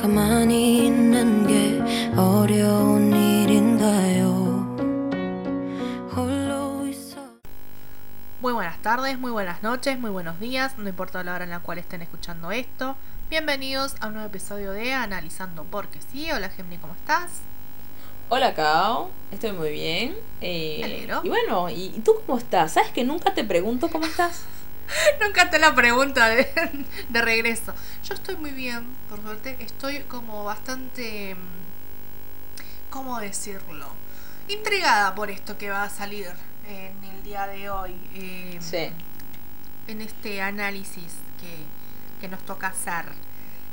가만히 있는 게 어려운 일인가요? 홀로 있어. Muy buenas tardes, muy buenas noches, muy buenos días, no importa la hora en la cual estén escuchando esto. Bienvenidos a un nuevo episodio de Analizando Porque sí. Hola Gemini, ¿cómo estás? Hola Cao, estoy muy bien. Eh, Me alegro. y bueno, ¿y y tú cómo estás? ¿Sabes que nunca te pregunto cómo estás? Nunca te la pregunta de, de regreso. Yo estoy muy bien, por suerte. Estoy como bastante... ¿Cómo decirlo? Intrigada por esto que va a salir en el día de hoy. eh, Sí. en este análisis que, que nos toca hacer.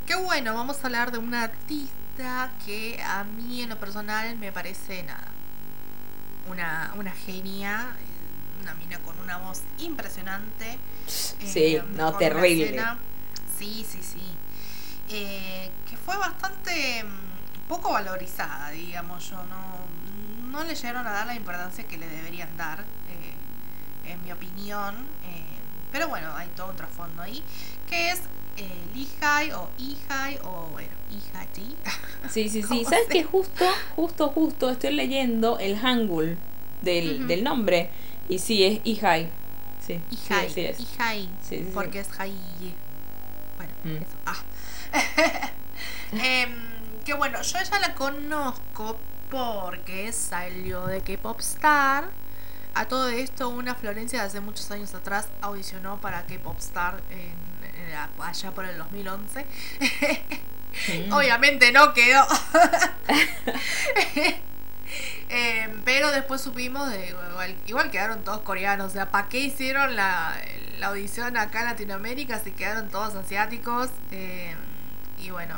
Qué bueno, vamos a hablar de una artista que a mí en lo personal me parece nada. Una, una genia, una mina con una voz impresionante. Sí, eh, no, con una terrible. escena- Sí, sí, sí. Eh, que fue bastante mm, poco valorizada, digamos yo. No, no le llegaron a dar la importancia que le deberían dar, eh, en mi opinión. eh, pero bueno, hay todo un trasfondo ahí. Que es eh, Lehigh o Ihai o bueno, Ihai. Sí, sí, sí. ¿Cómo ¿Sabes que justo, justo, justo estoy leyendo el hangul del, Ujú. del nombre? Y sí, es Ihai. Sí, sí, Ihai. así es. Ihai. Sí, sí, sí. porque es Hai. Bueno, Mm. eso. Ah. Em, que bueno, yo ella la conozco porque salió de K-Pop Star. A todo esto, una Florencia de hace muchos años atrás audicionó para K-Pop Star en, en la- allá por el 2011. Mm. Obviamente no quedó. Em, pero después supimos de igual, igual quedaron todos coreanos. O sea, ¿para qué hicieron la, la audición acá en Latinoamérica si quedaron todos asiáticos? Em, y bueno,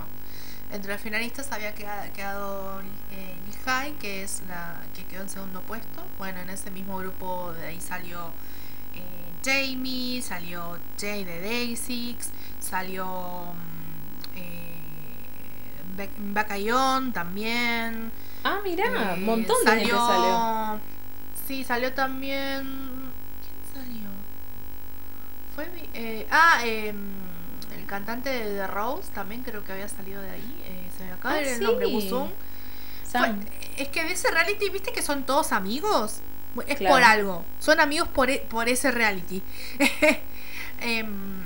entre los finalistas había queda- quedado eh, Lehigh, que es la que quedó en segundo puesto. Bueno, en ese mismo grupo de ahí salió eh, Jamie, salió Jay de Day6, salió mm, eh, Bakayon también. Ah, mirá, Eh, un montón de gente salió. Sí, salió también. ¿Quién salió? Fue. mi- eh, ah, em, el cantante de The Rose también creo que había salido de ahí. eh, se me acaba de Ah, el nombre, sí. Fue- es que de ese reality, viste que son todos amigos. Es Claro. por algo. Son amigos por, e- por ese reality. Em,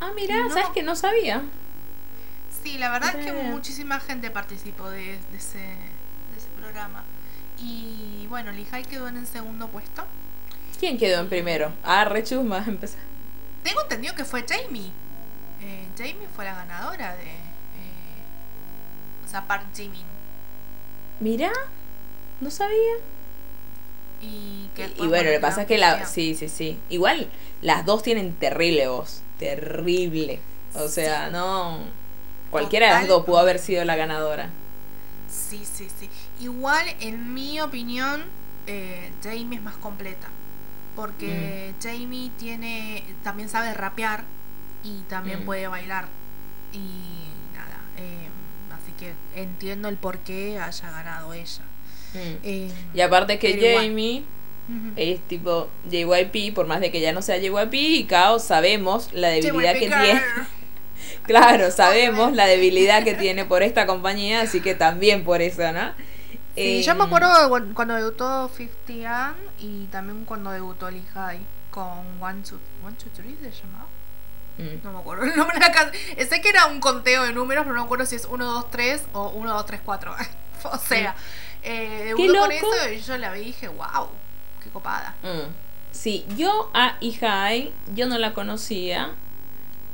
Ah, mirá, no. ¿sabes que no sabía? Sí, la verdad es que muchísima gente participó de, de ese programa. Y bueno, Lehigh quedó en el segundo puesto. ¿Quién quedó en primero? Ah, re chusma, empezar. Tengo entendido que fue Jamie. Eh, Jamie fue la ganadora de. eh, o sea, Park Jimin. Mirá, no sabía. Y, que Y, después, y bueno, lo que pasa es que la... Sí, sí, sí. Igual, las dos tienen terrible voz. Terrible. O sea, no... Cualquiera de las dos pudo haber sido la ganadora. Sí, sí, sí. Igual, en mi opinión, eh, Jamie es más completa. Porque Mm. Jamie tiene. también sabe rapear y también Mm. puede bailar. Y nada. eh, así que entiendo el por qué haya ganado ella. Mm. Eh, Y aparte que. Jamie es tipo JYP, por más de que ya no sea JYP, y Kao sabemos la debilidad que tiene. Claro, sabemos la debilidad que tiene por esta compañía, así que también por eso, ¿no? Sí, yo me acuerdo de cuan- cuando debutó 50 Ann y también cuando debutó Lehigh con One, Two, One, Two, Three se llamaba. Mm. No me acuerdo el nombre de la canción. Sé que era un conteo de números, pero no me acuerdo si es 1, 2, 3 o 1, 2, 3, 4. o sea, eh, Qué debutó con eso y yo la vi y dije, wow, qué copada. Mm. Sí, yo a Ihai, yo no la conocía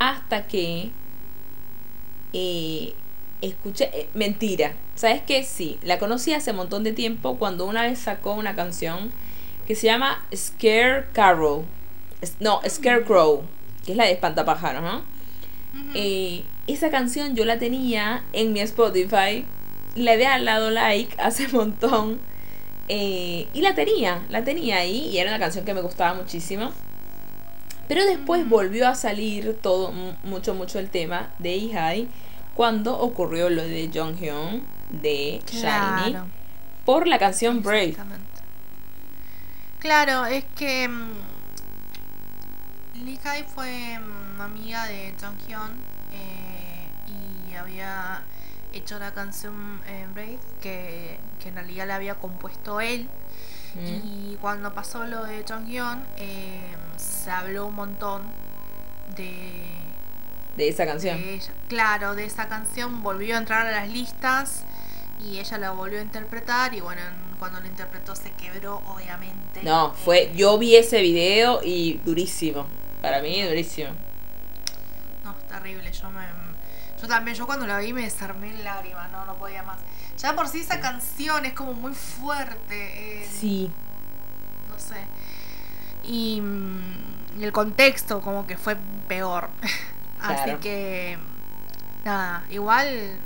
hasta que eh, escuché, eh, mentira, ¿sabes qué? Sí, la conocí hace un montón de tiempo cuando una vez sacó una canción que se llama Scare Carol, Es- no, Scarecrow, que es la de Espantapájaros, ¿no? Eh, esa canción yo la tenía en mi Spotify. Le había dado like hace un montón. eh, y la tenía, la tenía ahí. Y era una canción que me gustaba muchísimo. Pero después volvió a salir todo, mu- mucho, mucho el tema de Ihai. Cuando ocurrió lo de Jonghyun de Shiny. Claro. Por la canción Brave. Claro, es que mm, Lee Kai fue mm, amiga de Jonghyun eh, y había hecho la canción eh, Brave, que, que en realidad la había compuesto él. Mm. Y cuando pasó lo de Jonghyun, eh, se habló un montón de, De esa canción. de ella. Claro, de esa canción volvió a entrar a las listas y ella la volvió a interpretar y bueno, en- cuando la interpretó se quebró, obviamente. No, fue. Eh, Yo vi ese video y durísimo. Para mí, durísimo. No, terrible. Yo me. Yo también, yo cuando la vi me desarmé en lágrimas, no, no podía más. Ya por sí esa canción es como muy fuerte. eh, Sí. No sé. Y, mm, y el contexto como que fue peor. Así que. Nada, igual. eh,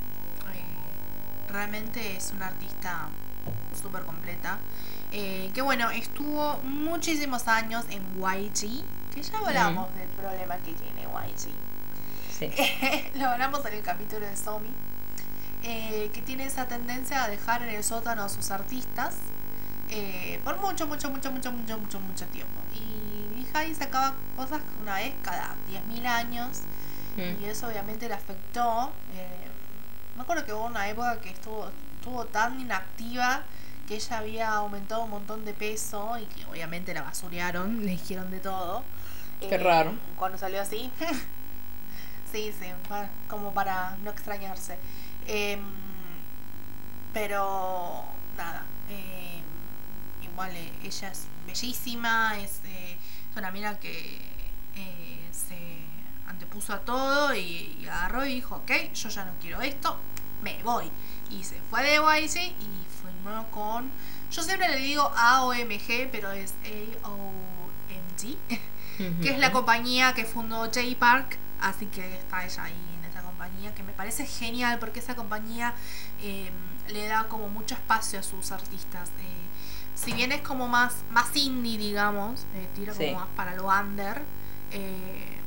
realmente es una artista súper completa. Eh, que bueno, estuvo muchísimos años en YG. Que ya hablamos del problema que tiene YG. Sí. Lo hablamos en el capítulo de Somi. eh, que tiene esa tendencia a dejar en el sótano a sus artistas eh, por mucho, mucho, mucho, mucho, mucho, mucho, mucho tiempo. Y Mihai sacaba cosas una vez cada 10.000 años Y eso obviamente le afectó. eh, me acuerdo que hubo una época que estuvo, estuvo tan inactiva que ella había aumentado un montón de peso y que obviamente la basurearon, le dijeron de todo. Eh, Qué raro. Cuando salió así. sí, sí, como para no extrañarse. Em, pero nada, em, igual eh, ella es bellísima, es, eh, es una mina que eh, se antepuso a todo y, y agarró y dijo, ok, yo ya no quiero esto, me voy. Y se fue de YG y firmó con, yo siempre le digo AOMG, pero es AOMG, que es la compañía que fundó J Park, así que está ella ahí en esa compañía, que me parece genial porque esa compañía eh, le da como mucho espacio a sus artistas. eh, si bien es como más, más indie, digamos, eh, tira como Sí. más para lo under, eh,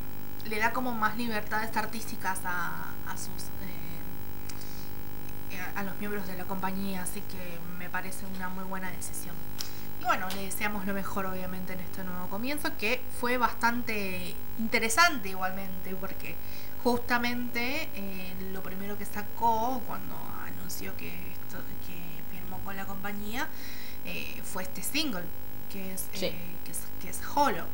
le da como más libertades artísticas a, a sus eh, a- los miembros de la compañía, así que me parece una muy buena decisión. Y bueno, le deseamos lo mejor obviamente en este nuevo comienzo, que fue bastante interesante igualmente, porque justamente eh, lo primero que sacó cuando anunció que, esto, que firmó con la compañía eh, fue este single, que es, Sí. que es, que es Hollow.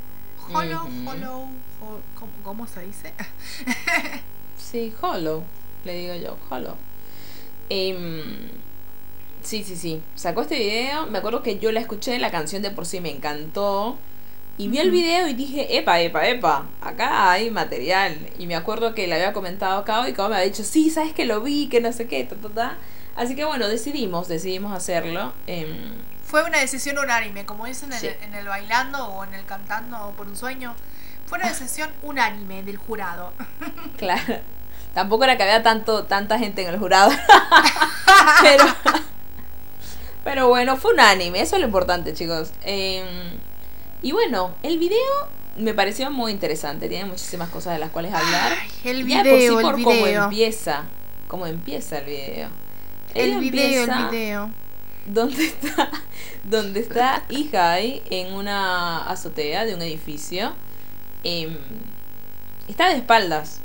Hollow, Ujú. Hollow, Hol- ¿cómo, cómo se dice? Sí, Hollow, le digo yo, Hollow. Em, sí, sí, sí. Sacó este video. Me acuerdo que yo la escuché, la canción de por sí me encantó. Y vi el video y dije, epa, epa, epa, acá hay material. Y me acuerdo que le había comentado a Kao y Kao me había dicho, sí, sabes que lo vi, que no sé qué, ta, ta, ta. Así que bueno, decidimos, decidimos hacerlo. Em, Fue una decisión unánime, como dicen en, el, en el bailando o en el cantando o por un sueño. Fue una decisión unánime del jurado. Claro. Tampoco era que había tanto, tanta gente en el jurado. pero, pero bueno, fue unánime. Eso es lo importante, chicos. Eh, y bueno, el video me pareció muy interesante. Tiene muchísimas cosas de las cuales hablar. Ay, el Ya video, por sí, el por cómo empieza. Cómo empieza el video. El video, empieza el video. Donde está, donde está Ihai en una azotea de un edificio. Em, está de espaldas.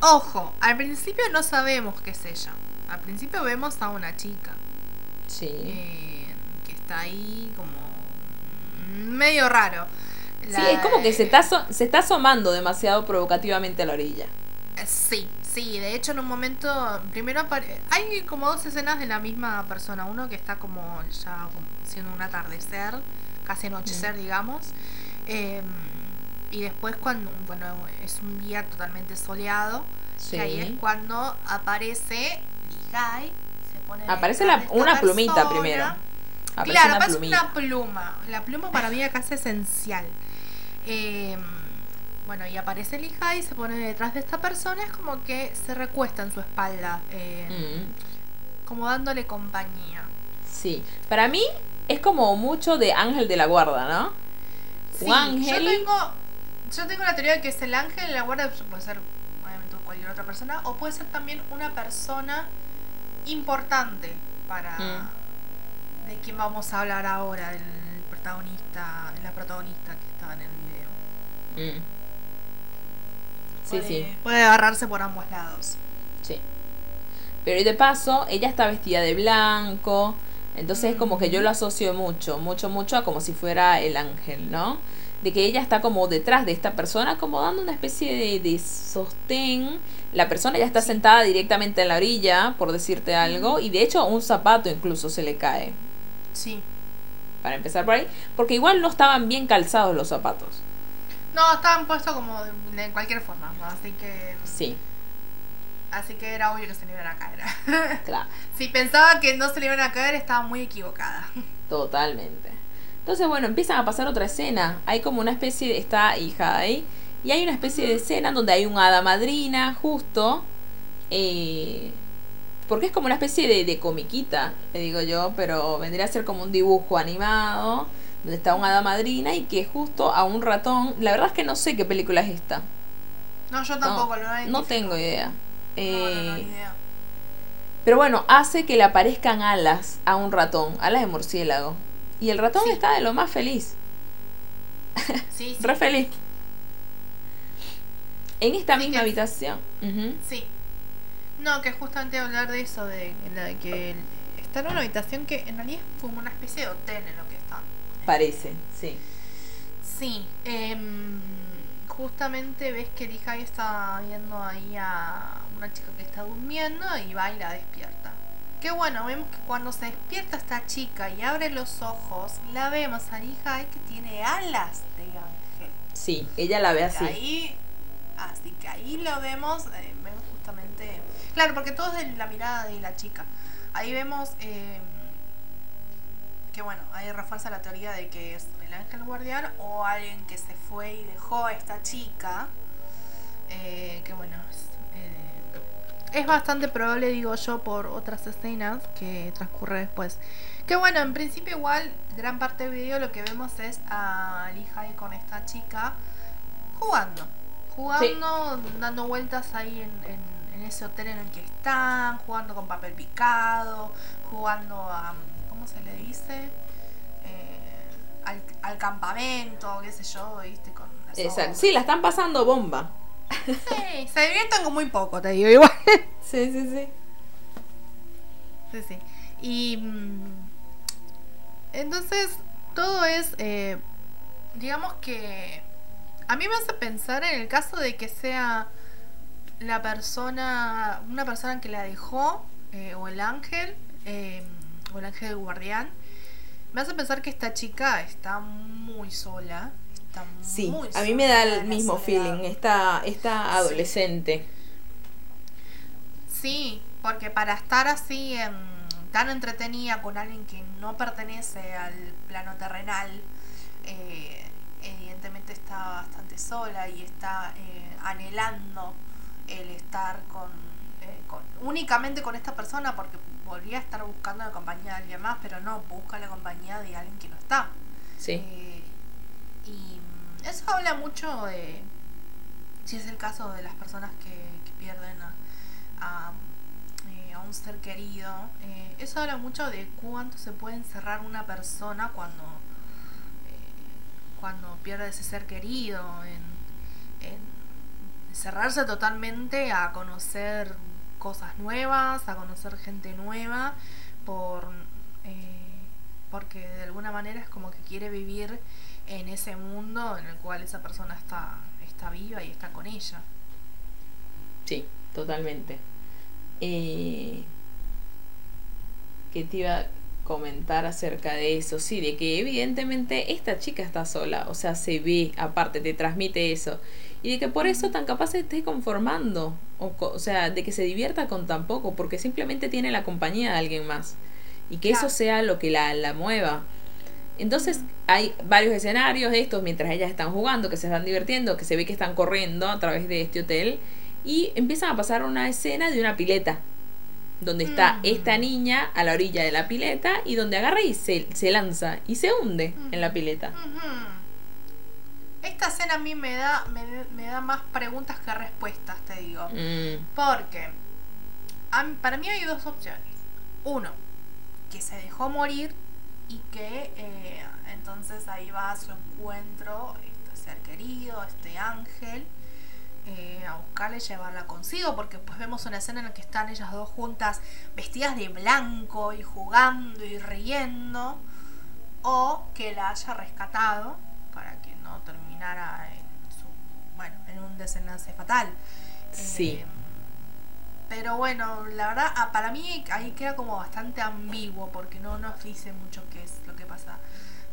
Ojo, al principio no sabemos qué es ella. Al principio vemos a una chica Sí. eh, que está ahí como medio raro. Sí, La- es como que se está, se está asomando demasiado provocativamente a la orilla. Eh, Sí, sí, de hecho en un momento, primero hay como dos escenas de la misma persona, uno que está como ya como siendo un atardecer, casi anochecer digamos, eh, y después cuando, bueno, es un día totalmente soleado, Sí. que ahí es cuando aparece se pone Aparece la- una plumita persona. primero. Aparece claro, una aparece plumita. una pluma. La pluma para mí acá es esencial. Eh, bueno, y aparece el hija y se pone detrás de esta persona. Es como que se recuesta en su espalda, eh, Mm, como dándole compañía. sí. Para mí es como mucho de ángel de la guarda, ¿no? Sí, ángel. Yo tengo, yo tengo la teoría de que es el ángel, la guarda puede ser obviamente cualquier otra persona, o puede ser también una persona importante para Mm. de quién vamos a hablar ahora, del protagonista, la protagonista que estaba en el video. Mm. Sí, Puede- sí, Puede agarrarse por ambos lados. sí. Pero y de paso, ella está vestida de blanco. Entonces, como que yo lo asocio mucho, mucho, mucho a como si fuera el ángel, ¿no? De que ella está como detrás de esta persona, como dando una especie de, de sostén. La persona ya está sentada directamente en la orilla, por decirte algo, y de hecho un zapato incluso se le cae. Sí. Para empezar por ahí, porque igual no estaban bien calzados los zapatos. No, estaban puestos como de, de cualquier forma, ¿no? así que Sí, así que era obvio que se le iban a caer. claro. si pensaba que no se le iban a caer, estaba muy equivocada. Totalmente. Entonces, bueno, empiezan a pasar otra escena. Hay como una especie de. Está hija ahí. Y hay una especie de escena donde hay un hada madrina, justo. eh, porque es como una especie de, de comiquita, le digo yo, pero vendría a ser como un dibujo animado. Donde está un hada madrina y que justo a un ratón. La verdad es que no sé qué película es esta. No, yo No, tampoco lo no tengo idea. No, no, no, Eh, idea. Pero bueno, hace que le aparezcan alas a un ratón, alas de murciélago. Y el ratón Sí. está de lo más feliz. Sí, sí. Re feliz. En esta Sí, misma que- habitación. Sí. No, que justamente hablar de eso, de, de que está en una habitación que en realidad es como una especie de hotel en lo que. Parece, sí. Sí, em, justamente ves que Lija está viendo ahí a una chica que está durmiendo y va y la despierta. Qué bueno, vemos que cuando se despierta esta chica y abre los ojos, la vemos a Lija que tiene alas de ángel. Sí, ella la ve así. Ahí, así que ahí lo vemos, eh, vemos justamente, claro, porque todo es de la mirada de la chica. Ahí vemos eh, que bueno, ahí refuerza la teoría de que es el ángel guardián o alguien que se fue y dejó a esta chica. eh, que bueno, es, eh, es bastante probable, digo yo, por otras escenas que transcurre después. Que bueno, en principio igual, gran parte del video lo que vemos es a Lihai con esta chica jugando. Jugando, dando vueltas ahí en, en- en ese hotel en el que están, jugando con papel picado, jugando a, ¿cómo se le dice? Eh, al, al campamento, qué sé yo, viste, con las Exacto. Sí, la están pasando bomba. Sí, se divierten con muy poco, te digo, igual. Sí, sí, sí. Sí, sí. Y mm, entonces todo es, eh, digamos que a mí me hace pensar en el caso de que sea la persona, una persona que la dejó, eh, o el ángel, eh, o el ángel guardián, me hace pensar que esta chica está muy sola. Está Sí, muy a mí me da sola en el mismo feeling. Esta, esta adolescente. Sí, porque para estar así em, tan entretenida con alguien que no pertenece al plano terrenal, eh, evidentemente está bastante sola y está eh, anhelando el estar con, eh, con- únicamente con esta persona porque podría estar buscando la compañía de alguien más, pero no, busca la compañía de alguien que no está. Sí. Eh, y eso habla mucho de, si es el caso de las personas que, que pierden a, a, eh, a un ser querido, eh, eso habla mucho de cuánto se puede encerrar una persona cuando, cuando pierde ese ser querido, en, en cerrarse totalmente a conocer cosas nuevas, a conocer gente nueva, por eh, porque de alguna manera es como que quiere vivir en ese mundo en el cual esa persona está, está viva y está con ella. Sí, totalmente. Eh, ¿Qué te iba a comentar acerca de eso? Sí, de que evidentemente esta chica está sola, o sea, se ve, aparte, te transmite eso. Y de que por eso tan capaz se esté conformando, o, o sea, de que se divierta con tan poco, porque simplemente tiene la compañía de alguien más. Y que eso sea lo que la, la mueva. Entonces hay varios escenarios de estos mientras ellas están jugando, que se están divirtiendo, que se ve que están corriendo a través de este hotel y empiezan a pasar una escena de una pileta donde está Mm. esta niña a la orilla de la pileta y donde agarra y se, se lanza y se hunde en la pileta. Esta escena a mí me da, me, me da más preguntas que respuestas, te digo. Mm, Porque a para mí hay dos opciones. Uno, que se dejó morir y que eh, entonces ahí va a su encuentro este ser querido, este ángel. eh, a buscarla y llevarla consigo, porque pues vemos una escena en la que están ellas dos juntas vestidas de blanco y jugando y riendo, o que la haya rescatado no terminara en, su, bueno, en un desenlace fatal. Sí. Eh, pero bueno, la verdad, ah, para mí ahí queda como bastante ambiguo porque no nos dice mucho qué es lo que pasa.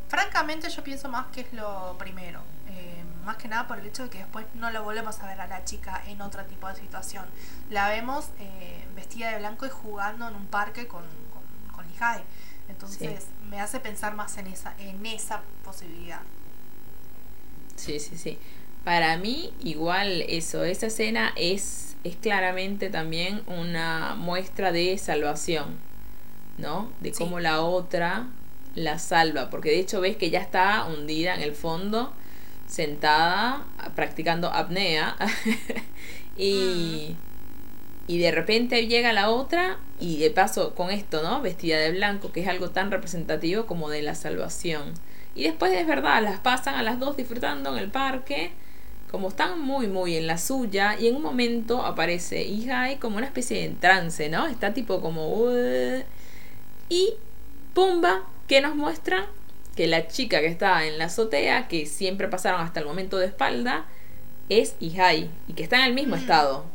Francamente yo pienso más que es lo primero. eh, más que nada por el hecho de que después no lo volvemos a ver a la chica en otro tipo de situación. La vemos eh, vestida de blanco y jugando en un parque con, con, con. Entonces me hace pensar más en esa, en esa posibilidad. Sí, sí, sí. Para mí, igual eso, esa escena es, es claramente también una muestra de salvación, ¿no? De Sí. cómo la otra la salva, porque de hecho ves que ya está hundida en el fondo, sentada, practicando apnea, y, y de repente llega la otra, y de paso con esto, ¿no? Vestida de blanco, que es algo tan representativo como de la salvación. Y después es verdad, las pasan a las dos disfrutando en el parque, como están muy, muy en la suya, y en un momento aparece Ihai como una especie de trance, ¿no? Está tipo como... "Uh", y pumba, que nos muestra que la chica que está en la azotea, que siempre pasaron hasta el momento de espalda, es Ihai, y que está en el mismo Mm. estado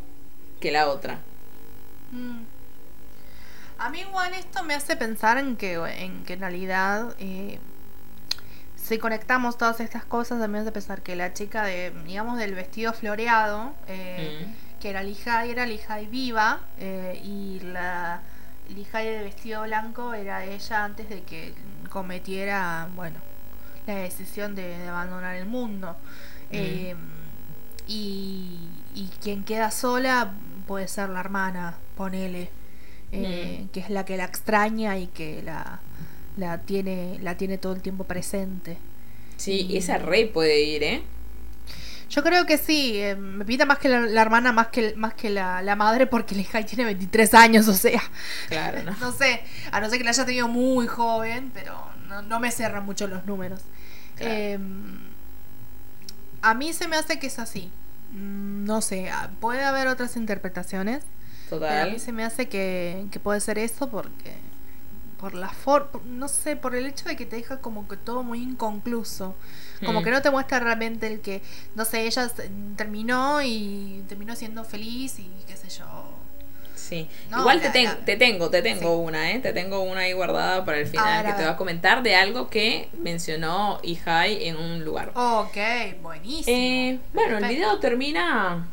que la otra. Mm. A mí igual esto me hace pensar en que en, que en realidad eh, si conectamos todas estas cosas me hace pensar que la chica de digamos del vestido floreado eh, Mm. que era Lihai era Lihai viva eh, y la Lihai de vestido blanco era ella antes de que cometiera bueno la decisión de, de abandonar el mundo Eh, y, y quien queda sola puede ser la hermana, ponele, eh, Mm. que es la que la extraña y que la, la tiene la tiene todo el tiempo presente. Sí, Y- esa re puede ir, ¿eh? Yo creo que sí, eh, me pinta más que la, la hermana, más que, más que la, la madre, porque Lehigh tiene 23 años, o sea, Claro, ¿no? no sé, a no ser que la haya tenido muy joven, pero no, no me cierran mucho los números. Claro. Eh, a mí se me hace que es así. Mm, No sé, ah, puede haber otras interpretaciones, pero a Total. mí se me hace que, que puede ser eso porque por la forma, no sé, por el hecho de que te deja como que todo muy inconcluso. Como Mm. que no te muestra realmente el que, no sé, ella terminó y terminó siendo feliz y qué sé yo. Sí. No, Igual la- te, ten- la- te tengo, te tengo Sí. una, ¿eh? Te tengo una ahí guardada para el final que te va a comentar de algo que mencionó Ihai en un lugar. Ok, buenísimo. Eh, bueno, el video termina.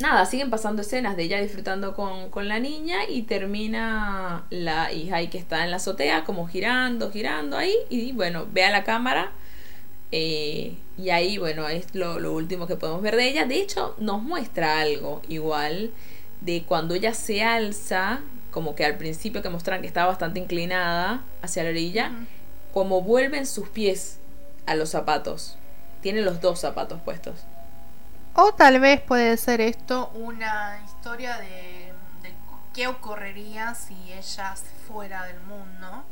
Nada, siguen pasando escenas de ella disfrutando con, con la niña y termina la Ihai que está en la azotea, como girando, girando ahí. Y bueno, ve a la cámara. eh, y ahí, bueno, es lo, lo último que podemos ver de ella. De hecho, nos muestra algo igual de cuando ella se alza, como que al principio que mostraron que estaba bastante inclinada hacia la orilla, como vuelven sus pies a los zapatos. Tiene los dos zapatos puestos. O tal vez puede ser esto una historia de, de qué ocurriría si ella fuera del mundo.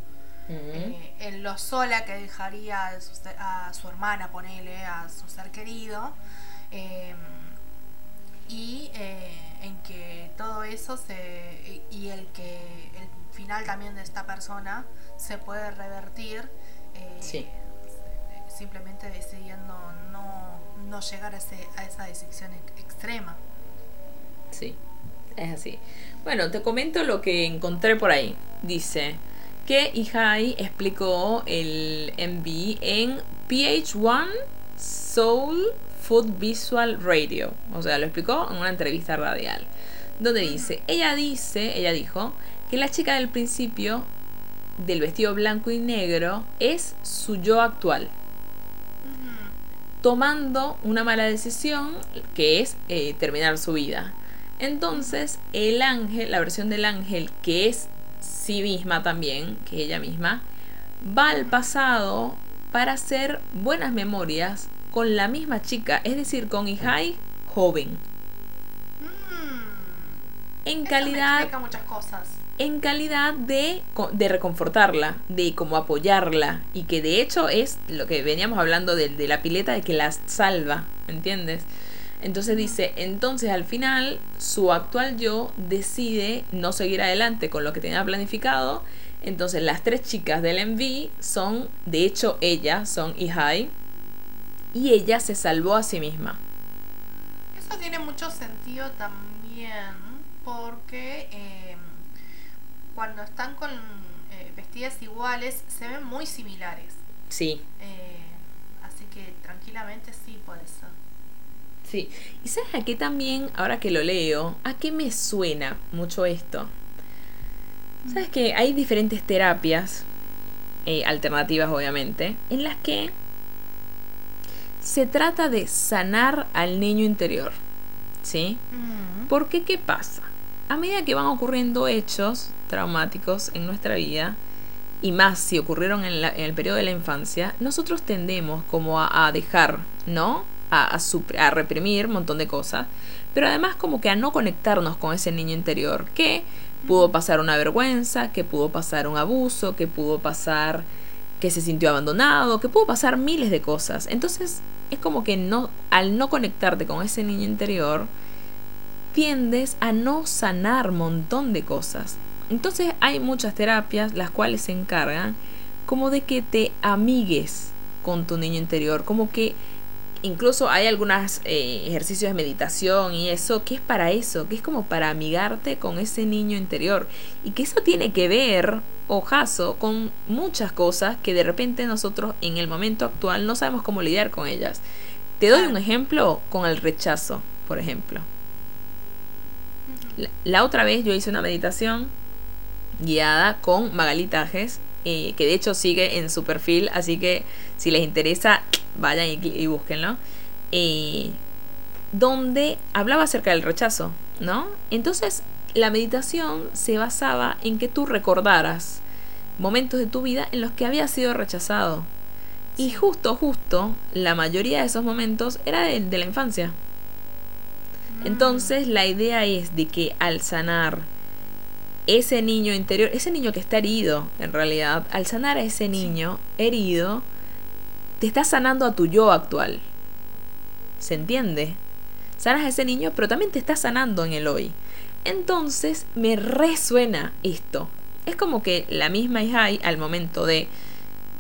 eh, en lo sola que dejaría a su, ser- a su hermana, ponele, a su ser querido. eh, y eh, en que todo eso se. y el que el final también de esta persona se puede revertir. eh, Sí. Simplemente decidiendo no, no llegar a, ese- a esa decisión ex- extrema. Sí, es así. Bueno, te comento lo que encontré por ahí. Dice que Ihai explicó el MV en PH1 Soul Food Visual Radio. O sea, lo explicó en una entrevista radial. Donde dice, ella dice, ella dijo, que la chica del principio del vestido blanco y negro es su yo actual. Tomando una mala decisión que es eh, terminar su vida. Entonces, el ángel, la versión del ángel, que es sí misma también, que ella misma, va al pasado para hacer buenas memorias con la misma chica, es decir, con Ihai joven. Mm. En Eso me calidad explica muchas cosas. En calidad de, de reconfortarla, de como apoyarla, y que de hecho es lo que veníamos hablando de, de la pileta, de que la salva, ¿entiendes? Entonces dice, entonces al final su actual yo decide no seguir adelante con lo que tenía planificado. Entonces las tres chicas del MV son, de hecho ella, son Ihai. Y ella se salvó a sí misma. Eso tiene mucho sentido también porque eh, cuando están con eh, vestidas iguales se ven muy similares. Sí. Eh, así que tranquilamente sí puede ser. Sí. ¿Y sabes a qué también, ahora que lo leo, a qué me suena mucho esto? Sabes que hay diferentes terapias, eh, alternativas obviamente, en las que se trata de sanar al niño interior. ¿Sí? Mm. Porque ¿qué pasa? A medida que van ocurriendo hechos traumáticos en nuestra vida, y más si ocurrieron en, la- en el periodo de la infancia, nosotros tendemos como a, a dejar, ¿no? A, a reprimir un montón de cosas, pero además como que a no conectarnos con ese niño interior, que pudo pasar una vergüenza, que pudo pasar un abuso, que pudo pasar que se sintió abandonado, que pudo pasar miles de cosas. Entonces es como que no, al no conectarte con ese niño interior, tiendes a no sanar montón de cosas. Entonces hay muchas terapias las cuales se encargan como de que te amigues con tu niño interior, como que incluso hay algunos ejercicios de meditación y eso, que es para eso, que es como para amigarte con ese niño interior. Y que eso tiene que ver, ojazo, con muchas cosas que de repente nosotros en el momento actual no sabemos cómo lidiar con ellas. Te doy un ejemplo con el rechazo, por ejemplo. La, la otra vez yo hice una meditación guiada con Magali Tajes, eh, que de hecho sigue en su perfil, así que si les interesa, vayan y, y búsquenlo. Eh, donde hablaba acerca del rechazo, ¿no? Entonces, la meditación se basaba en que tú recordaras momentos de tu vida en los que habías sido rechazado. Y justo, justo, la mayoría de esos momentos era de, de la infancia. Entonces, la idea es de que al sanar ese niño interior, ese niño que está herido, en realidad, al sanar a ese niño herido, te estás sanando a tu yo actual. ¿Se entiende? Sanas a ese niño, pero también te estás sanando en el hoy. Entonces me resuena esto. Es como que la misma Ihai al momento de,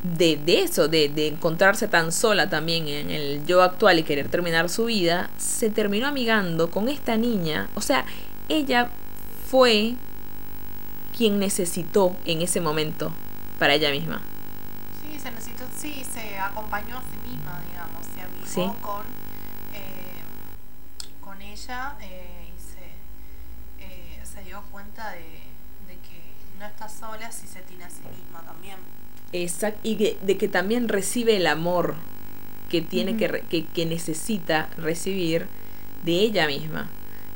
de, de eso, de, de encontrarse tan sola también en el yo actual y querer terminar su vida, se terminó amigando con esta niña. O sea, ella fue quien necesitó en ese momento para ella misma. Sí, se necesitó, sí, se acompañó a sí misma, digamos, se Sí. con, eh, con ella eh, y se, eh, se dio cuenta de, de que no está sola si se tiene a sí misma también. Exacto, y que- de que también recibe el amor que tiene que, que, que necesita recibir de ella misma.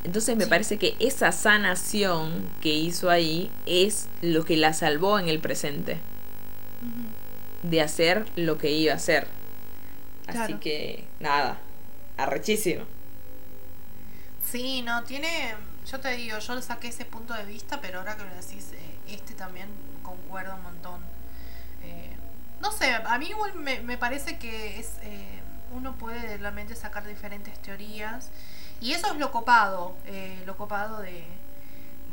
Entonces me Sí. parece que esa sanación que hizo ahí es lo que la salvó en el presente, de hacer lo que iba a hacer. Así que, nada, arrechísimo. Sí, no, tiene, yo te digo, yo le saqué ese punto de vista, pero ahora que lo decís, eh, este también concuerda un montón. Eh, no sé, a mí igual me, me parece que es eh, uno puede realmente sacar diferentes teorías y eso es lo copado, eh, lo copado de,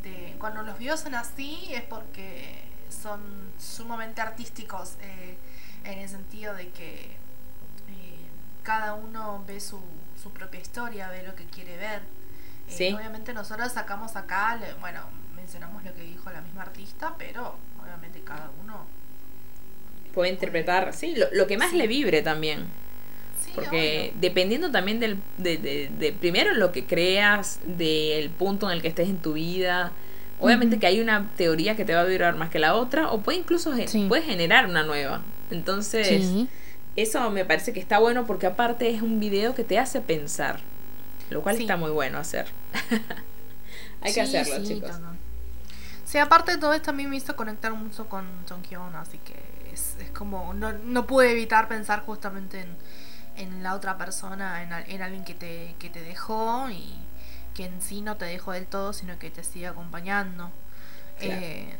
de cuando los videos son así es porque son sumamente artísticos eh, en el sentido de que eh, cada uno ve su, su propia historia, ve lo que quiere ver. Eh, Sí. obviamente nosotros sacamos acá, bueno, mencionamos lo que dijo la misma artista, pero obviamente cada uno... Puede interpretar, sí, lo, lo que más Sí. le vibre también. Porque dependiendo también del, de, de- de primero lo que creas, del punto en el que estés en tu vida, obviamente que hay una teoría que te va a vibrar más que la otra, o puede incluso Sí. puede generar una nueva. Entonces, Sí. eso me parece que está bueno porque aparte es un video que te hace pensar, lo cual Sí. está muy bueno hacer. hay que hacerlo, chicos. Sí, aparte de todo esto a mí me hizo conectar mucho con Jong Hyun, así que es, es como, no, no pude evitar pensar justamente en, en la otra persona, en, en alguien que te, que te dejó y que en sí no te dejó del todo, sino que te sigue acompañando. Claro. Eh,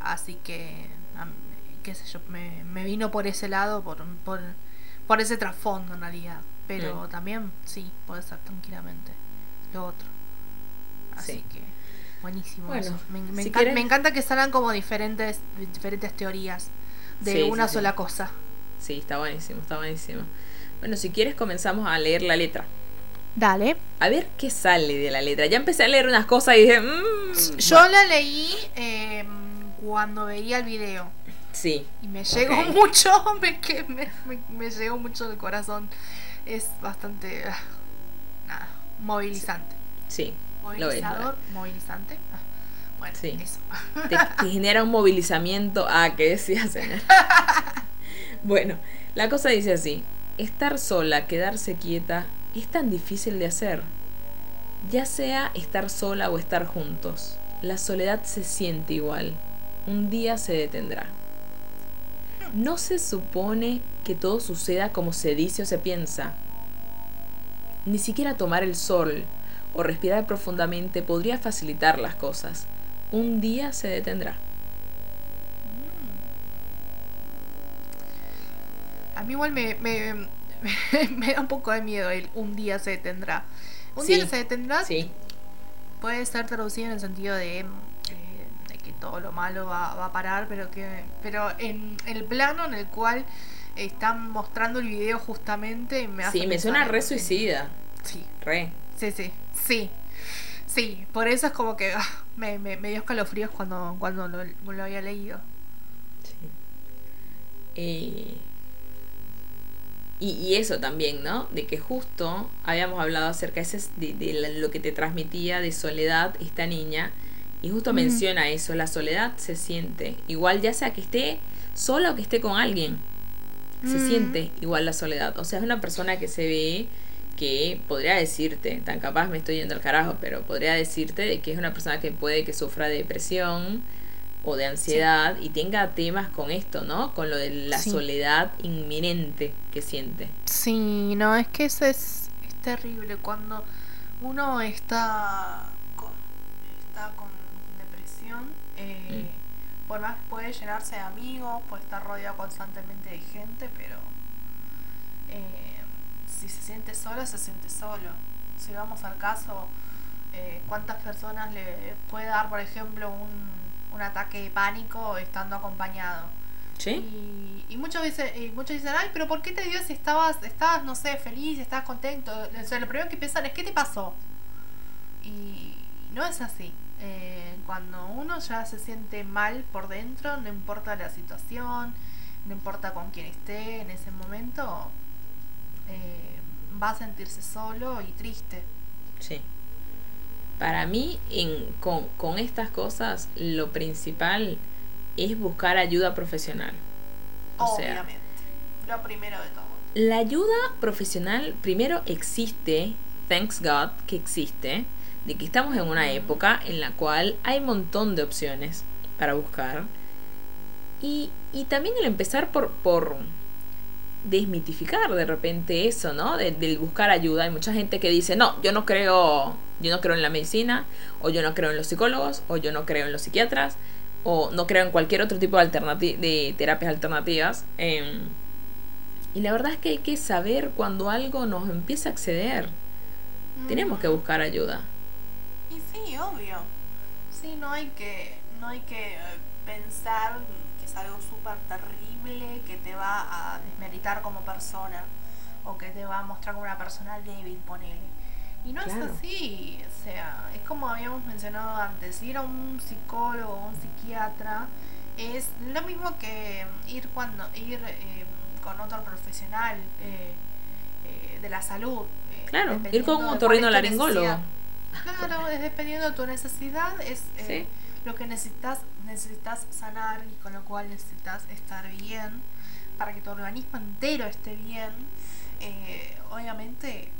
así que, qué sé yo, me, me vino por ese lado, por, por, por ese trasfondo en realidad. pero Mm. también sí, puede ser tranquilamente lo otro. Así Sí. que buenísimo. Bueno, eso. Me, me si encan- quieres- me encanta que salgan como diferentes, diferentes teorías de Sí, una sí. sola cosa. Sí, está buenísimo, está buenísimo. Bueno, si quieres comenzamos a leer la letra. Dale. A ver qué sale de la letra. Ya empecé a leer unas cosas y dije, mmm, Yo la leí eh, cuando veía el video. Sí, Y me llegó mucho, me, que me, me, me llegó mucho del corazón. Es bastante. ah, nada, movilizante. sí, lo es. Movilizador, movilizante. Ah, bueno, Sí. eso. Te, te genera un movilizamiento. Ah, ¿qué decía, señor? bueno, la cosa dice así. Estar sola, quedarse quieta, es tan difícil de hacer. Ya sea estar sola o estar juntos, la soledad se siente igual. Un día se detendrá. No se supone que todo suceda como se dice o se piensa. Ni siquiera tomar el sol o respirar profundamente podría facilitar las cosas. Un día se detendrá. A mí igual me, me, me da un poco de miedo el un día se detendrá. Un Sí. día se detendrá Sí, puede ser traducido en el sentido de, eh, de que todo lo malo va, va a parar, pero que pero en el plano en el cual están mostrando el video justamente me hace sí, me suena en- re suicida. Sí, Re. sí, sí, sí. Sí, por eso es como que ah, me, me, me dio escalofríos cuando, cuando lo, lo había leído. Sí. Eh, y, y eso también, ¿no? De que justo habíamos hablado acerca ese de, de la- lo que te transmitía de soledad esta niña. Y justo menciona eso, la soledad se siente. Igual ya sea que esté sola o que esté con alguien. Se Mm. siente igual la soledad. O sea, es una persona que se ve que podría decirte, tan capaz me estoy yendo al carajo, pero podría decirte de que es una persona que puede que sufra de depresión o de ansiedad y tenga temas con esto, ¿no? Con lo de la Sí. soledad inminente que siente. Sí, no, es que eso es, es terrible cuando uno está con, está con depresión. eh, Por más puede llenarse de amigos, puede estar rodeado constantemente de gente, pero eh, si se siente solo, se siente solo. Si vamos al caso, eh, ¿cuántas personas le puede dar, por ejemplo, un, un ataque de pánico estando acompañado? ¿Sí? Y, y muchas veces y muchos dicen, ay, pero ¿por qué te dio si estabas, estabas, no sé, feliz, estabas contento? O sea, lo primero que piensan es, ¿qué te pasó? Y no es así. Eh, cuando uno ya se siente mal por dentro, no importa la situación, no importa con quién esté en ese momento, eh, va a sentirse solo y triste. Sí. Para mí, en, con, con estas cosas, lo principal es buscar ayuda profesional. O sea, Obviamente. Lo primero de todo. La ayuda profesional primero existe, thanks God que existe, de que estamos en una época en la cual hay un montón de opciones para buscar. Y, y también el empezar por, por desmitificar de repente eso, ¿no? De- del buscar ayuda. Hay mucha gente que dice, no, yo no creo, yo no creo en la medicina, o yo no creo en los psicólogos, o yo no creo en los psiquiatras, o no creo en cualquier otro tipo de, alternati- de terapias alternativas. Em, y la verdad es que hay que saber cuando algo nos empieza a acceder. Tenemos que buscar ayuda. Y sí, obvio. Sí, no hay que, no hay que eh, pensar es algo súper terrible, que te va a desmeritar como persona, o que te va a mostrar como una persona débil, ponele. Y no Claro. es así, o sea, es como habíamos mencionado antes, ir a un psicólogo o un psiquiatra es lo mismo que ir cuando ir eh, con otro profesional eh, eh, de la salud. eh, Claro, ir con un de cuál otorrino es tu laringólogo. necesidad. Claro, es dependiendo de tu necesidad, es eh, lo que necesitas, necesitas sanar y con lo cual necesitas estar bien para que tu organismo entero esté bien. Eh, obviamente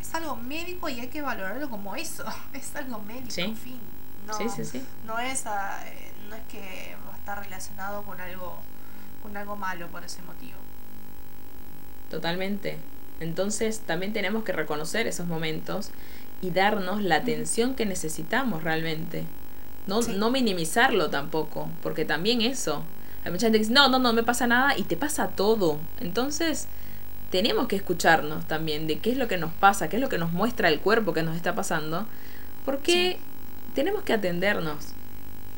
es algo médico y hay que valorarlo como eso, es algo médico, Sí. en fin. No, Sí, sí, sí. no es ah, eh, no es que va a estar relacionado con algo con algo malo por ese motivo. Totalmente. Entonces también tenemos que reconocer esos momentos y darnos la atención que necesitamos realmente. No, Sí. no minimizarlo tampoco, porque también eso. Hay mucha gente que dice, no, no, no me pasa nada y te pasa todo. Entonces, tenemos que escucharnos también de qué es lo que nos pasa, qué es lo que nos muestra el cuerpo que nos está pasando, porque tenemos que atendernos.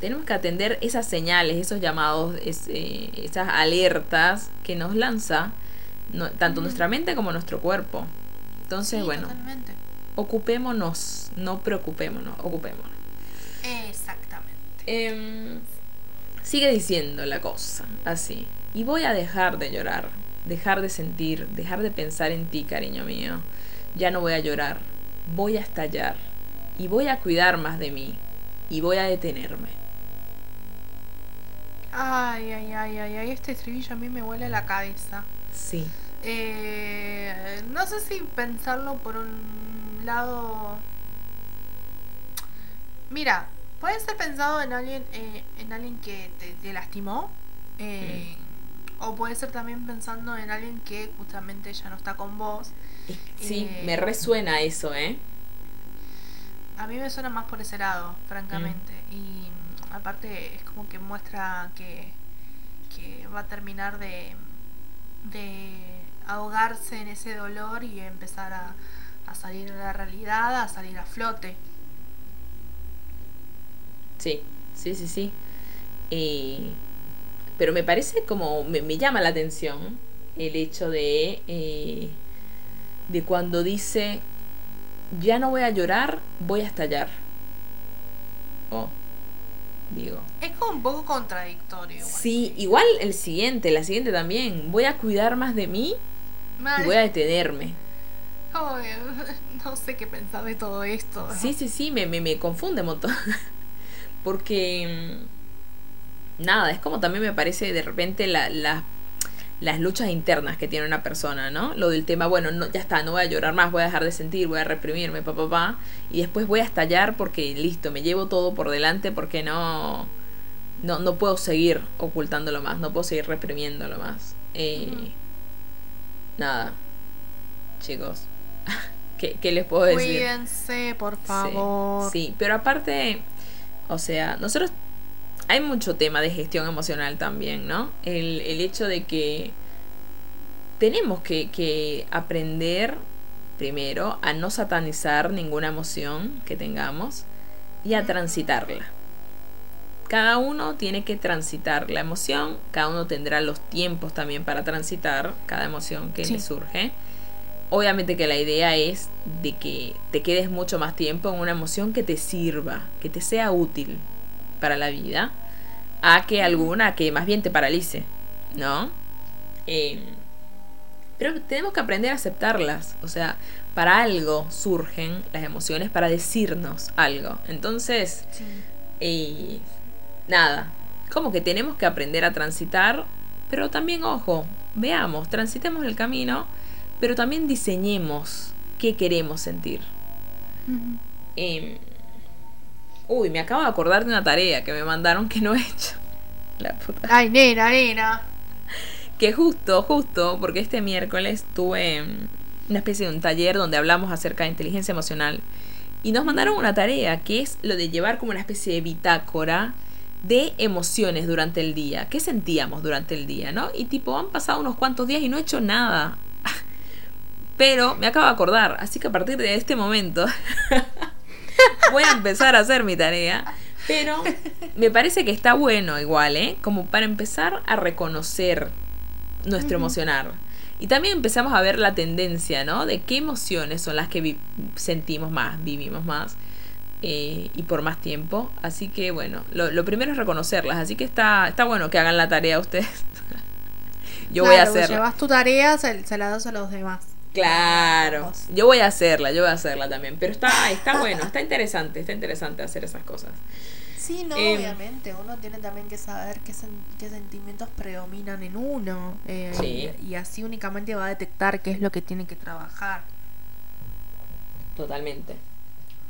Tenemos que atender esas señales, esos llamados, eh, esas alertas que nos lanza tanto nuestra mente como nuestro cuerpo. Entonces, bueno, ocupémonos, no preocupémonos, ocupémonos. Exactamente. Em, sigue diciendo la cosa, así. Y voy a dejar de llorar, dejar de sentir, dejar de pensar en ti, cariño mío. Ya no voy a llorar, voy a estallar. Y voy a cuidar más de mí. Y voy a detenerme. Ay, ay, ay, ay, ay, este estribillo a mí me huele la cabeza. Sí. Eh, no sé si pensarlo por un lado... Mira, puede ser pensado en alguien, eh, en alguien que te, lastimó. Eh, o puede ser también pensando en alguien que justamente ya no está con vos. Sí, me resuena eso, ¿eh? A mí me suena más por ese lado, francamente. Mm. Y aparte es como que muestra que, que va a terminar de, de ahogarse en ese dolor y empezar a, salir de la realidad, a salir a flote. Sí, sí, sí, sí. Eh, pero me parece como, me, llama la atención el hecho de, eh, de cuando dice, ya no voy a llorar, voy a estallar. Oh, digo. Es como un poco contradictorio. Sí, igual el siguiente, la siguiente también. Voy a cuidar más de mí y voy a detenerme. no sé qué pensar de todo esto. Sí, sí, sí, me, me, me confunde un montón. Porque. Mm, nada, es como también me parece de repente la, las luchas internas que tiene una persona, ¿no? Lo del tema, bueno, no, ya está, no voy a llorar más, voy a dejar de sentir, voy a reprimirme, papá, papá, y después voy a estallar porque listo, me llevo todo por delante porque no, no, no puedo seguir ocultándolo más, no puedo seguir reprimiéndolo más. Eh, nada, chicos, ¿qué, les puedo decir? Cuídense, por favor. Sí, pero aparte, o sea, nosotros hay mucho tema de gestión emocional también, ¿no? El, el hecho de que tenemos que, que, aprender primero a no satanizar ninguna emoción que tengamos y a transitarla. Cada uno tiene que transitar la emoción, cada uno tendrá los tiempos también para transitar cada emoción que le surge. Obviamente que la idea es de que te quedes mucho más tiempo en una emoción que te sirva, que te sea útil para la vida, a que alguna que más bien te paralice, ¿no? Eh, pero tenemos que aprender a aceptarlas, o sea, para algo surgen las emociones, para decirnos algo. Entonces, eh, nada, como que tenemos que aprender a transitar, pero también, ojo, veamos, transitemos el camino, pero también diseñemos qué queremos sentir. Em, uy, me acabo de acordar de una tarea que me mandaron que no he hecho. La puta. Ay, nena, nena. Que justo, justo, porque este miércoles tuve una especie de un taller donde hablamos acerca de inteligencia emocional. Y nos mandaron una tarea que es lo de llevar como una especie de bitácora de emociones durante el día. ¿Qué sentíamos durante el día, no? Y tipo, han pasado unos cuantos días y no he hecho nada. Pero me acabo de acordar, así que a partir de este momento voy a empezar a hacer mi tarea. Pero me parece que está bueno igual, ¿eh? Como para empezar a reconocer nuestro emocionar. Y también empezamos a ver la tendencia, ¿no? De qué emociones son las que sentimos más, vivimos más. Eh, y por más tiempo. Así que bueno, lo, primero es reconocerlas. Así que está, está bueno que hagan la tarea ustedes. yo voy a hacerla. Llevas tu tarea, se, la das a los demás. Claro, yo voy a hacerla, yo voy a hacerla también. Pero está, está bueno, está interesante, está interesante hacer esas cosas. Sí, no, em, obviamente. Uno tiene también que saber qué, qué sentimientos predominan en uno. Eh, y, y así únicamente va a detectar qué es lo que tiene que trabajar. Totalmente,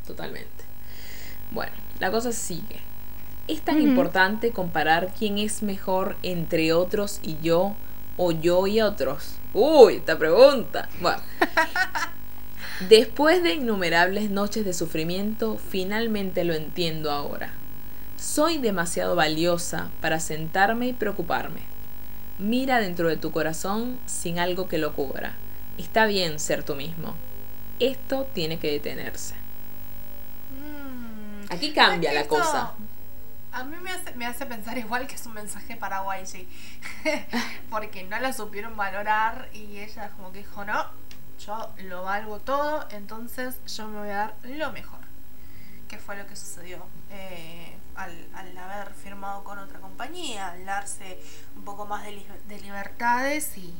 totalmente. Bueno, la cosa sigue. ¿Es tan importante comparar quién es mejor entre otros y yo o yo y otros? Uy, esta pregunta. Bueno. Después de innumerables noches de sufrimiento, finalmente lo entiendo ahora. Soy demasiado valiosa para sentarme y preocuparme. Mira dentro de tu corazón sin algo que lo cubra. está bien ser tú mismo. Esto tiene que detenerse. Mm. Aquí cambia la cosa. A mí me hace, me hace pensar igual que es un mensaje para YG. Porque no la supieron valorar y ella como que dijo, no, yo lo valgo todo, entonces yo me voy a dar lo mejor. Que fue lo que sucedió eh, al, al haber firmado con otra compañía, al darse un poco más de, de libertades y,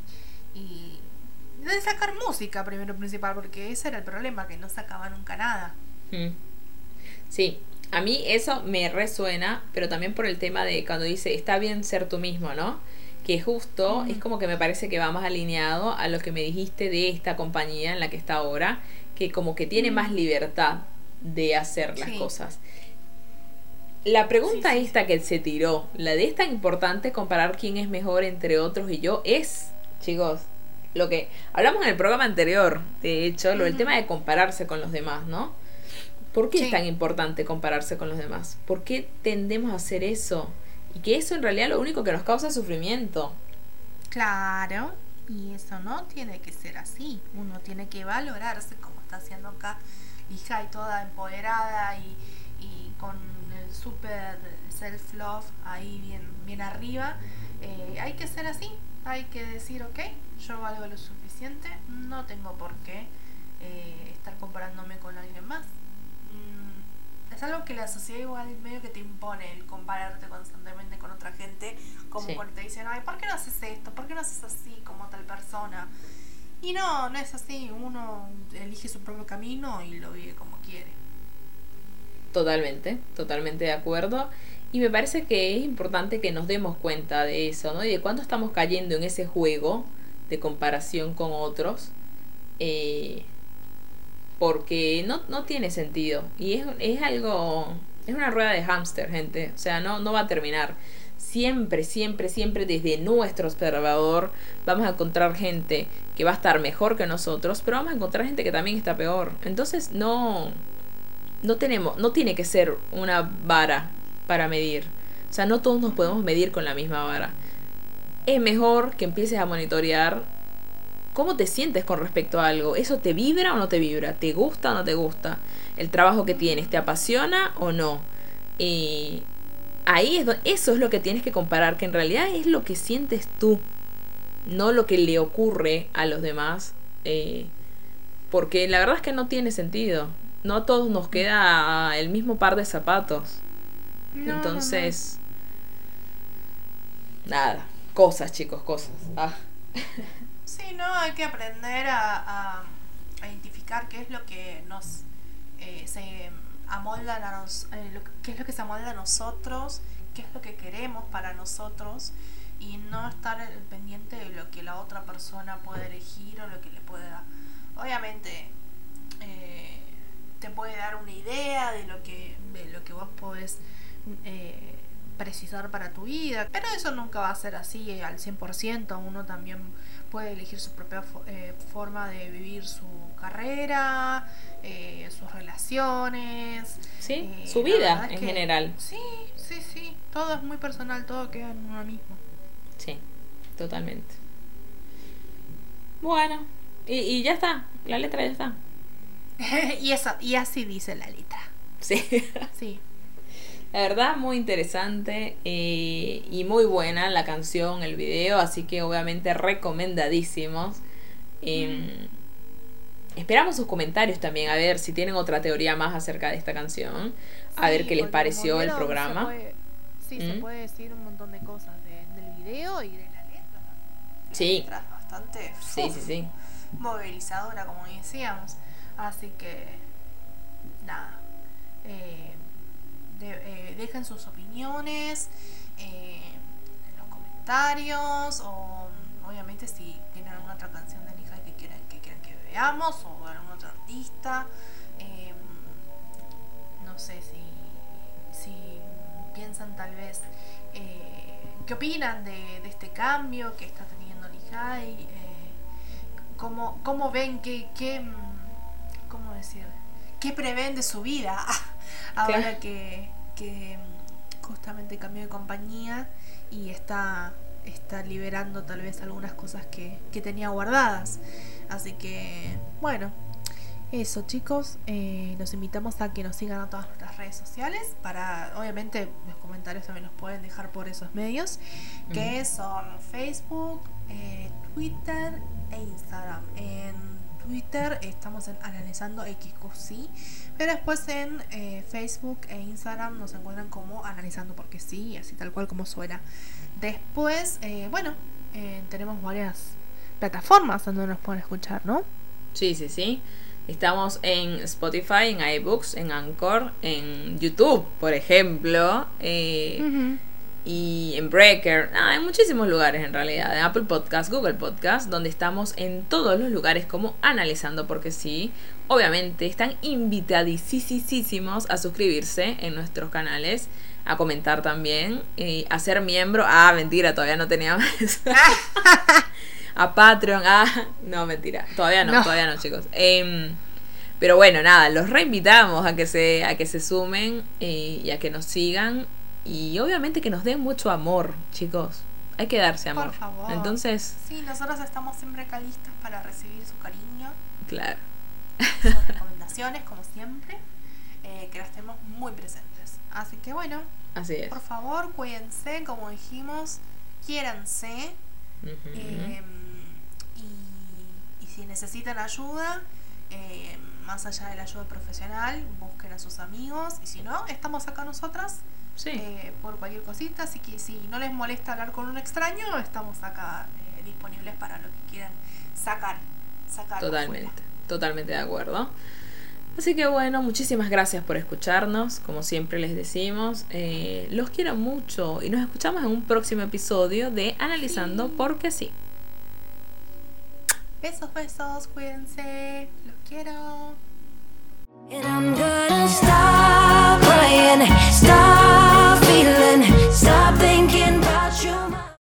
y de sacar música primero principal, porque ese era el problema, que no sacaba nunca nada. Mm. Sí, a mí eso me resuena, pero también por el tema de cuando dice está bien ser tú mismo, ¿no? Que justo es como que me parece que va más alineado a lo que me dijiste de esta compañía en la que está ahora, que como que tiene más libertad de hacer las Sí. cosas. La pregunta Sí, sí, esta que se tiró, la de es tan importante comparar quién es mejor entre otros y yo, es, chicos, lo que hablamos en el programa anterior, de hecho, lo del tema de compararse con los demás, ¿no? ¿Por qué es Sí. tan importante compararse con los demás? ¿Por qué tendemos a hacer eso? Y que eso en realidad lo único que nos causa es sufrimiento. Claro, y eso no tiene que ser así. Uno tiene que valorarse como está haciendo acá hija y toda empoderada y, y con el super self-love ahí bien, bien arriba. Eh, hay que ser así, hay que decir, ok, yo valgo lo suficiente, no tengo por qué eh, estar comparándome con alguien más. Es algo que la sociedad igual medio que te impone el compararte constantemente con otra gente, como Sí. cuando te dicen, ay, ¿por qué no haces esto? ¿Por qué no haces así como tal persona? Y no, no es así, uno elige su propio camino y lo vive como quiere. Totalmente, totalmente de acuerdo. Y me parece que es importante que nos demos cuenta de eso, ¿no? Y de cuándo estamos cayendo en ese juego de comparación con otros. eh, porque no, no tiene sentido. Y es, es algo. Es una rueda de hámster, gente. O sea, no, no va a terminar. Siempre, siempre, siempre desde nuestro observador vamos a encontrar gente que va a estar mejor que nosotros, pero vamos a encontrar gente que también está peor. Entonces no, no tenemos, no tiene que ser una vara para medir. O sea, no todos nos podemos medir con la misma vara. Es mejor que empieces a monitorear cómo te sientes con respecto a algo. ¿Eso te vibra o no te vibra? ¿Te gusta o no te gusta? ¿El trabajo que tienes te apasiona o no? Y ahí es donde, eso es lo que tienes que comparar, que en realidad es lo que sientes tú, no lo que le ocurre a los demás. eh, porque la verdad es que no tiene sentido. No a todos nos queda el mismo par de zapatos. No, Entonces, nada, cosas, chicos, cosas. Ah, No, hay que aprender a, a- identificar qué es lo que nos eh, se amolda a nos, eh, qué es lo que se amolda a nosotros, qué es lo que queremos para nosotros y no estar pendiente de lo que la otra persona puede elegir o lo que le pueda. Obviamente eh, te puede dar una idea de lo que de lo que vos podés precisar para tu vida, pero eso nunca va a ser así al 100%, uno también puede elegir su propia eh, forma de vivir su carrera, eh, sus relaciones. sí, eh, su vida en que- general. Sí, sí, sí, todo es muy personal, todo queda en uno mismo. Sí, totalmente. Bueno, y, y ya está, la letra ya está. y eso, y así dice la letra. Sí. Sí. La verdad, muy interesante eh, y muy buena la canción, el video, así que obviamente recomendadísimos. Eh, Esperamos sus comentarios también, a ver si tienen otra teoría más acerca de esta canción, a ver qué les pareció el programa. puede- sí, se ¿Mm? puede decir un montón de cosas de- del video y de la letra. La Sí. letra es bastante Sí, uf, sí, sí. movilizadora, como decíamos. Así que, nada. Eh, de- eh, dejen sus opiniones eh, en los comentarios o obviamente si tienen alguna otra canción de Lija que quieran que que veamos o algún otro artista. Eh, no sé si, si piensan tal vez eh, qué opinan de, de este cambio que está teniendo Lihai, eh, cómo, cómo ven que, qué, mm, cómo decir, qué prevén de su vida ahora Claro. que, que justamente cambió de compañía y está está liberando tal vez algunas cosas que, que tenía guardadas. Así que, bueno, eso chicos, eh, los invitamos a que nos sigan a todas nuestras redes sociales para, obviamente los comentarios también los pueden dejar por esos medios, que son Facebook, eh, Twitter e Instagram. En Twitter estamos en analizando XQC, pero después en eh, Facebook e Instagram nos encuentran como analizando porque sí, así tal cual como suena. Después, bueno, tenemos varias plataformas donde nos pueden escuchar, ¿no? Sí, sí, sí. Estamos en Spotify, en iBooks, en Anchor, en YouTube, por ejemplo. Eh, y en Breaker. Ah, en muchísimos lugares en realidad. En Apple Podcast, Google Podcast, donde estamos en todos los lugares como analizando porque sí. Obviamente están invitadísimos a suscribirse en nuestros canales, a comentar también, a ser miembro. Ah, mentira, todavía no teníamos a Patreon, ah, no, mentira, todavía no, todavía no, chicos. Em, pero bueno, nada, los reinvitamos a que se, a que se sumen eh, y a que nos sigan y obviamente que nos den mucho amor, chicos. Hay que darse amor. Por favor. Entonces. Sí, nosotros estamos siempre calistas para recibir su cariño. Claro. Sus recomendaciones, como siempre, eh, que las tenemos muy presentes. Así que bueno. Así es. Por favor, cuídense, como dijimos, quiéranse. Em, y, si necesitan ayuda, em, más allá de la ayuda profesional, busquen a sus amigos. Y si no, estamos acá nosotras eh, por cualquier cosita. Así que si no les molesta hablar con un extraño, estamos acá eh, disponibles para lo que quieran sacar. sacar totalmente, totalmente de acuerdo. Así que bueno, muchísimas gracias por escucharnos. Como siempre les decimos, eh, los quiero mucho y nos escuchamos en un próximo episodio de Analizando porque sí. Besos, besos, cuídense, los quiero. And I'm gonna stop crying, stop feeling, stop thinking